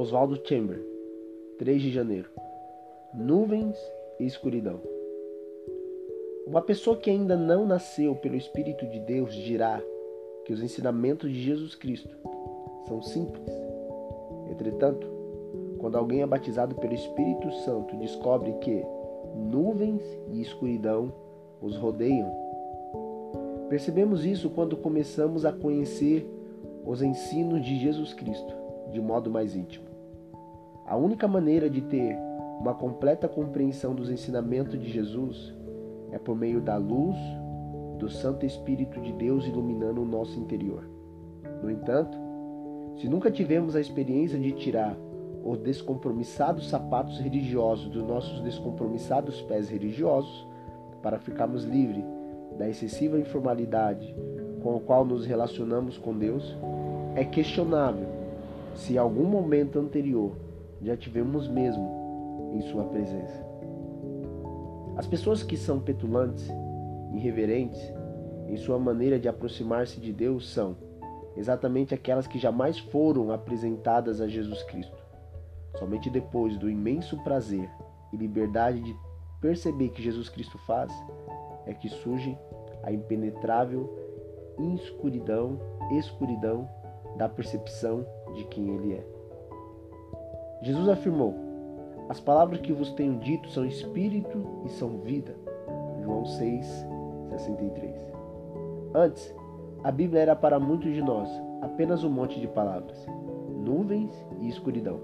Oswaldo Chamber, 3 de janeiro. Nuvens e escuridão. Uma pessoa que ainda não nasceu pelo Espírito de Deus dirá que os ensinamentos de Jesus Cristo são simples. Entretanto, quando alguém é batizado pelo Espírito Santo descobre que nuvens e escuridão os rodeiam, percebemos isso quando começamos a conhecer os ensinos de Jesus Cristo de modo mais íntimo. A única maneira de ter uma completa compreensão dos ensinamentos de Jesus é por meio da luz do Santo Espírito de Deus iluminando o nosso interior. No entanto, se nunca tivemos a experiência de tirar os descompromissados sapatos religiosos dos nossos descompromissados pés religiosos, para ficarmos livres da excessiva informalidade com a qual nos relacionamos com Deus, é questionável se em algum momento anterior já tivemos mesmo em Sua presença. As pessoas que são petulantes, irreverentes em sua maneira de aproximar-se de Deus são exatamente aquelas que jamais foram apresentadas a Jesus Cristo. Somente depois do imenso prazer e liberdade de perceber que Jesus Cristo faz, é que surge a impenetrável escuridão, escuridão da percepção de quem ele é. Jesus afirmou: As palavras que vos tenho dito são espírito e são vida. João 6, 63. Antes, a Bíblia era para muitos de nós apenas um monte de palavras, nuvens e escuridão.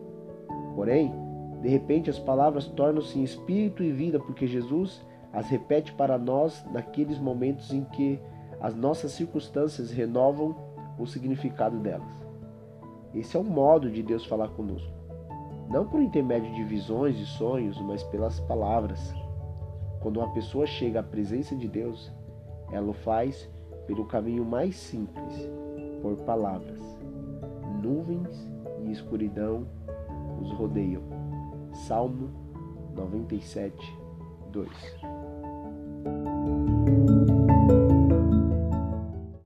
Porém, de repente as palavras tornam-se espírito e vida porque Jesus as repete para nós naqueles momentos em que as nossas circunstâncias renovam o significado delas. Esse é o modo de Deus falar conosco não por intermédio de visões e sonhos, mas pelas palavras. Quando uma pessoa chega à presença de Deus, ela o faz pelo caminho mais simples, por palavras. Nuvens e escuridão os rodeiam. Salmo 97, 2.